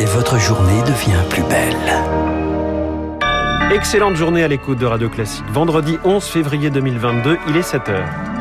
et votre journée devient plus belle. Excellente journée à l'écoute de Radio Classique. Vendredi 11 février 2022, il est 7h.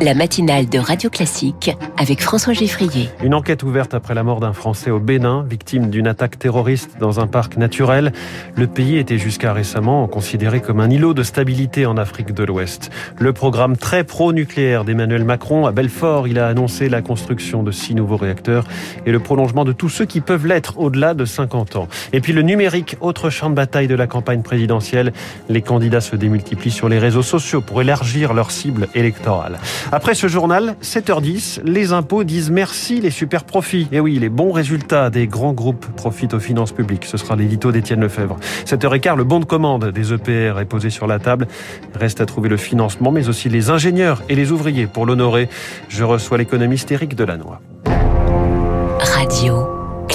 La matinale de Radio Classique avec François Geffrier. Une enquête ouverte après la mort d'un Français au Bénin, victime d'une attaque terroriste dans un parc naturel. Le pays était jusqu'à récemment considéré comme un îlot de stabilité en Afrique de l'Ouest. Le programme très pro-nucléaire d'Emmanuel Macron à Belfort, il a annoncé la construction de six nouveaux réacteurs et le prolongement de tous ceux qui peuvent l'être au-delà de 50 ans. Et puis le numérique, autre champ de bataille de la campagne présidentielle. Les candidats se démultiplient sur les réseaux sociaux pour élargir leur cible électorale. Après ce journal, 7h10, les impôts disent merci les super profits. Et oui, les bons résultats des grands groupes profitent aux finances publiques. Ce sera l'édito d'Étienne Lefebvre. 7h15, le bon de commande des EPR est posé sur la table. Reste à trouver le financement, mais aussi les ingénieurs et les ouvriers pour l'honorer. Je reçois l'économiste Éric Delannoy.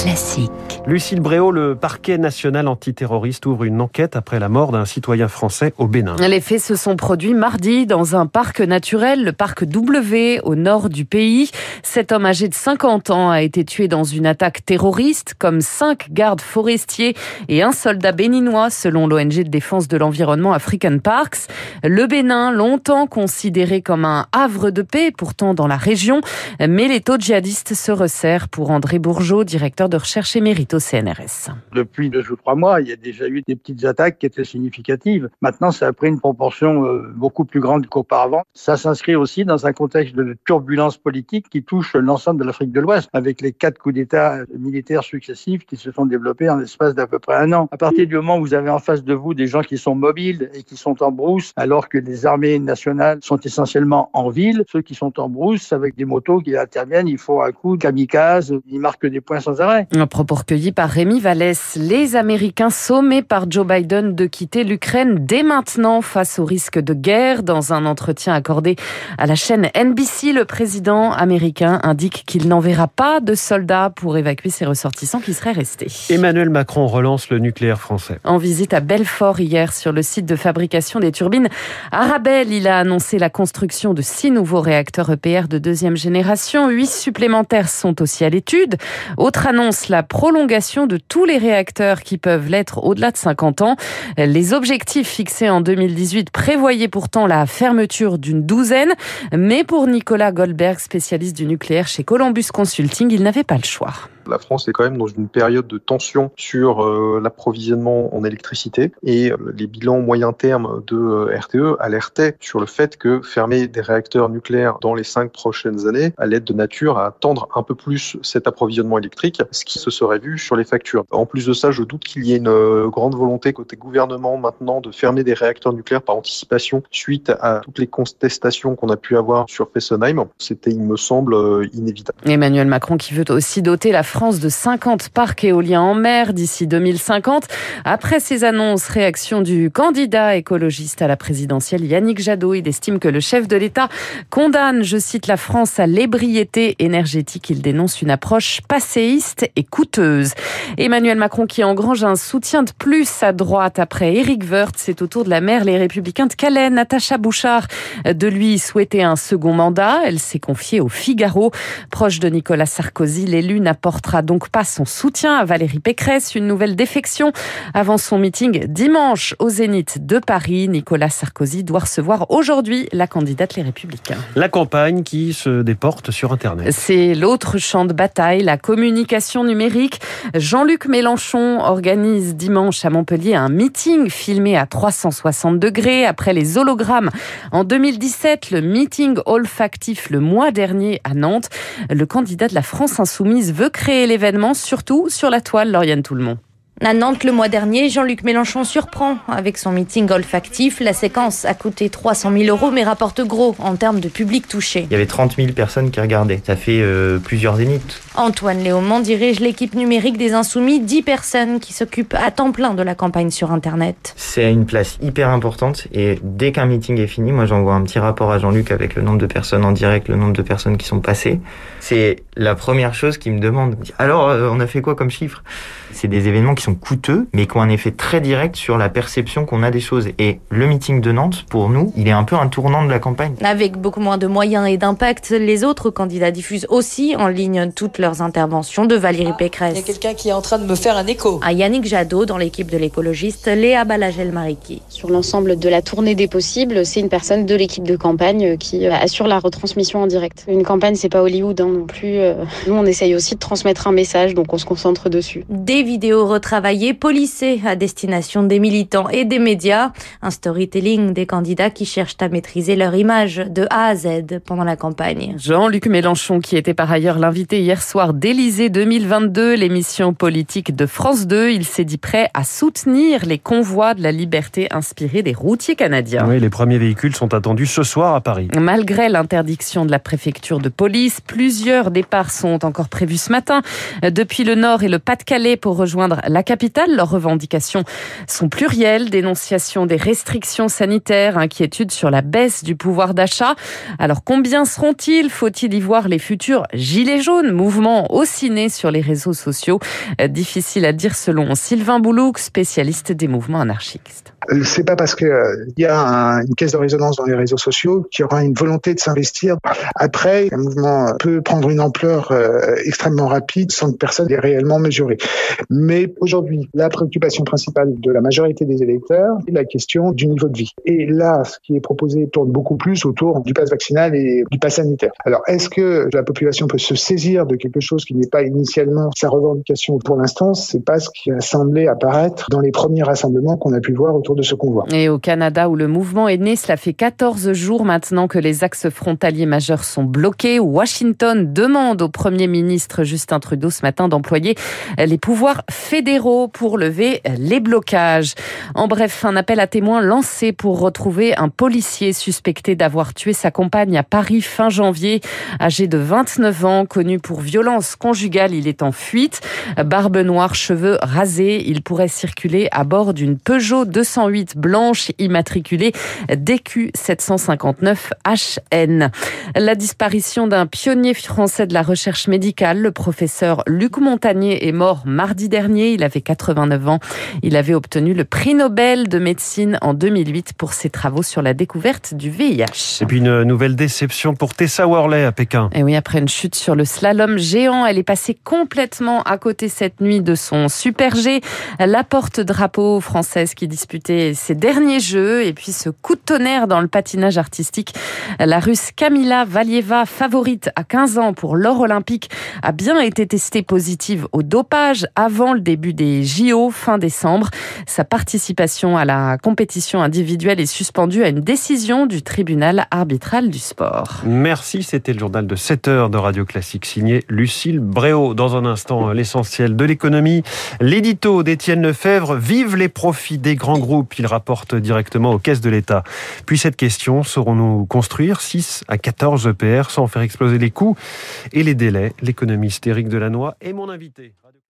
Classique. Lucille Bréau, le parquet national antiterroriste ouvre une enquête après la mort d'un citoyen français au Bénin. Les faits se sont produits mardi dans un parc naturel, le parc W, au nord du pays. Cet homme âgé de 50 ans a été tué dans une attaque terroriste, comme cinq gardes forestiers et un soldat béninois, selon l'ONG de défense de l'environnement African Parks. Le Bénin, longtemps considéré comme un havre de paix, pourtant dans la région, mais les taux djihadistes se resserrent pour André Bourgeot, directeur de recherche émérite au CNRS. Depuis deux ou trois mois, il y a déjà eu des petites attaques qui étaient significatives. Maintenant, ça a pris une proportion euh, beaucoup plus grande qu'auparavant. Ça s'inscrit aussi dans un contexte de turbulence politique qui touche l'ensemble de l'Afrique de l'Ouest, avec les quatre coups d'État militaires successifs qui se sont développés en l'espace d'à peu près un an. À partir du moment où vous avez en face de vous des gens qui sont mobiles et qui sont en brousse, alors que les armées nationales sont essentiellement en ville, ceux qui sont en brousse avec des motos qui interviennent, il faut un coup de kamikaze, ils marquent des points sans arrêt. Un propos recueilli par Rémi Vallès. Les Américains sommés par Joe Biden de quitter l'Ukraine dès maintenant face au risque de guerre. Dans un entretien accordé à la chaîne NBC, le président américain indique qu'il n'enverra pas de soldats pour évacuer ses ressortissants qui seraient restés. Emmanuel Macron relance le nucléaire français. En visite à Belfort hier sur le site de fabrication des turbines Arabelle, il a annoncé la construction de six nouveaux réacteurs EPR de deuxième génération. Huit supplémentaires sont aussi à l'étude. Autre annonce, la prolongation de tous les réacteurs qui peuvent l'être au-delà de 50 ans. Les objectifs fixés en 2018 prévoyaient pourtant la fermeture d'une douzaine, mais pour Nicolas Goldberg, spécialiste du nucléaire chez Columbus Consulting, il n'avait pas le choix. La France est quand même dans une période de tension sur euh, l'approvisionnement en électricité et euh, les bilans moyen terme de euh, RTE alertaient sur le fait que fermer des réacteurs nucléaires dans les cinq prochaines années allait être de nature à tendre un peu plus cet approvisionnement électrique, ce qui se serait vu sur les factures. En plus de ça, je doute qu'il y ait une grande volonté côté gouvernement maintenant de fermer des réacteurs nucléaires par anticipation suite à toutes les contestations qu'on a pu avoir sur Fessenheim. C'était, il me semble, inévitable. Emmanuel Macron qui veut aussi doter la France de 50 parcs éoliens en mer d'ici 2050. Après ces annonces, réaction du candidat écologiste à la présidentielle Yannick Jadot. Il estime que le chef de l'État condamne, je cite, la France à l'ébriété énergétique. Il dénonce une approche passéiste et coûteuse. Emmanuel Macron qui engrange un soutien de plus à droite après Éric Woerth. C'est au tour de la maire Les Républicains de Calais, Natacha Bouchard, de lui souhaiter un second mandat. Elle s'est confiée au Figaro. Proche de Nicolas Sarkozy, l'élu n'apporte donc pas son soutien à Valérie Pécresse. Une nouvelle défection avant son meeting dimanche au Zénith de Paris. Nicolas Sarkozy doit recevoir aujourd'hui la candidate Les Républicains. La campagne qui se déporte sur Internet. C'est l'autre champ de bataille, la communication numérique. Jean-Luc Mélenchon organise dimanche à Montpellier un meeting filmé à 360 degrés après les hologrammes. En 2017, le meeting olfactif le mois dernier à Nantes. Le candidat de la France Insoumise veut créer l'événement, surtout sur la toile, Lauriane Toulmont. À Nantes, le mois dernier, Jean-Luc Mélenchon surprend avec son meeting olfactif. La séquence a coûté 300 000 euros, mais rapporte gros en termes de public touché. Il y avait 30 000 personnes qui regardaient. Ça fait euh, plusieurs zéniths. Antoine Léaumont dirige l'équipe numérique des Insoumis, 10 personnes qui s'occupent à temps plein de la campagne sur Internet. C'est une place hyper importante et dès qu'un meeting est fini, moi j'envoie un petit rapport à Jean-Luc avec le nombre de personnes en direct, le nombre de personnes qui sont passées. C'est la première chose qu'il me demande. Alors, euh, on a fait quoi comme chiffre? C'est des événements qui sont coûteux, mais qui ont un effet très direct sur la perception qu'on a des choses. Et le meeting de Nantes, pour nous, il est un peu un tournant de la campagne. Avec beaucoup moins de moyens et d'impact, les autres candidats diffusent aussi en ligne toutes leurs interventions de Valérie Pécresse. Il y a quelqu'un qui est en train de me faire un écho. À Yannick Jadot, dans l'équipe de l'écologiste, Léa Balagel-Mariki. Sur l'ensemble de la tournée des possibles, c'est une personne de l'équipe de campagne qui assure la retransmission en direct. Une campagne, c'est pas Hollywood hein, non plus. Nous, on essaye aussi de transmettre un message, donc on se concentre dessus. Des vidéos retravaillées, polissées à destination des militants et des médias. Un storytelling des candidats qui cherchent à maîtriser leur image de A à Z pendant la campagne. Jean-Luc Mélenchon, qui était par ailleurs l'invité hier soir d'Élysée 2022, l'émission politique de France 2, il s'est dit prêt à soutenir les convois de la liberté inspirés des routiers canadiens. Oui, les premiers véhicules sont attendus ce soir à Paris. Malgré l'interdiction de la préfecture de police, plusieurs départs sont encore prévus ce matin depuis le Nord et le Pas-de-Calais pour rejoindre la capitale. Leurs revendications sont plurielles, dénonciation des restrictions sanitaires, inquiétude sur la baisse du pouvoir d'achat. Alors combien seront-ils? Faut-il y voir les futurs gilets jaunes, mouvement aussi né sur les réseaux sociaux Difficile à dire selon Sylvain Boulouk, spécialiste des mouvements anarchistes. C'est pas parce qu'il y a un, une caisse de résonance dans les réseaux sociaux qu'il y aura une volonté de s'investir. Après, un mouvement peut prendre une ampleur euh, extrêmement rapide sans que personne l'ait réellement mesuré. Mais aujourd'hui, la préoccupation principale de la majorité des électeurs est la question du niveau de vie. Et là, ce qui est proposé tourne beaucoup plus autour du pass vaccinal et du pass sanitaire. Alors, est-ce que la population peut se saisir de quelque chose qui n'est pas initialement sa revendication pour l'instant C'est pas ce qui a semblé apparaître dans les premiers rassemblements qu'on a pu voir autour de ce convoi. Et au Canada, où le mouvement est né, cela fait 14 jours maintenant que les axes frontaliers majeurs sont bloqués. Washington demande au Premier ministre Justin Trudeau ce matin d'employer les pouvoirs fédéraux pour lever les blocages. En bref, un appel à témoins lancé pour retrouver un policier suspecté d'avoir tué sa compagne à Paris fin janvier. Âgé de 29 ans, connu pour violence conjugale, il est en fuite. Barbe noire, cheveux rasés, il pourrait circuler à bord d'une Peugeot 208 blanche immatriculée DQ 759 HN. La disparition d'un pionnier français de la recherche médicale, le professeur Luc Montagnier, est mort mardi dernier. Il avait 89 ans. Il avait obtenu le prix Nobel de médecine en 2008 pour ses travaux sur la découverte du VIH. Et puis une nouvelle déception pour Tessa Worley à Pékin. Et oui, après une chute sur le slalom géant, elle est passée complètement à côté cette nuit de son super G, la porte-drapeau française qui disputait ses derniers jeux et puis ce coup de tonnerre dans le patinage artistique. La russe Kamila Valieva, favorite à 15 ans pour l'or olympique, a bien été testée positive au dopage avant le début des JO fin décembre. Sa participation à la compétition individuelle est suspendue à une décision du tribunal arbitral du sport. Merci, c'était le journal de 7 heures de Radio Classique signé Lucille Bréau. Dans un instant, l'essentiel de l'économie. L'édito d'Étienne Lefebvre, vive les profits des grands groupes. Il rapporte directement aux caisses de l'État. Puis cette question, saurons-nous construire 6 à 14 EPR sans faire exploser les coûts et les délais? L'économiste Éric Delannoy est mon invité.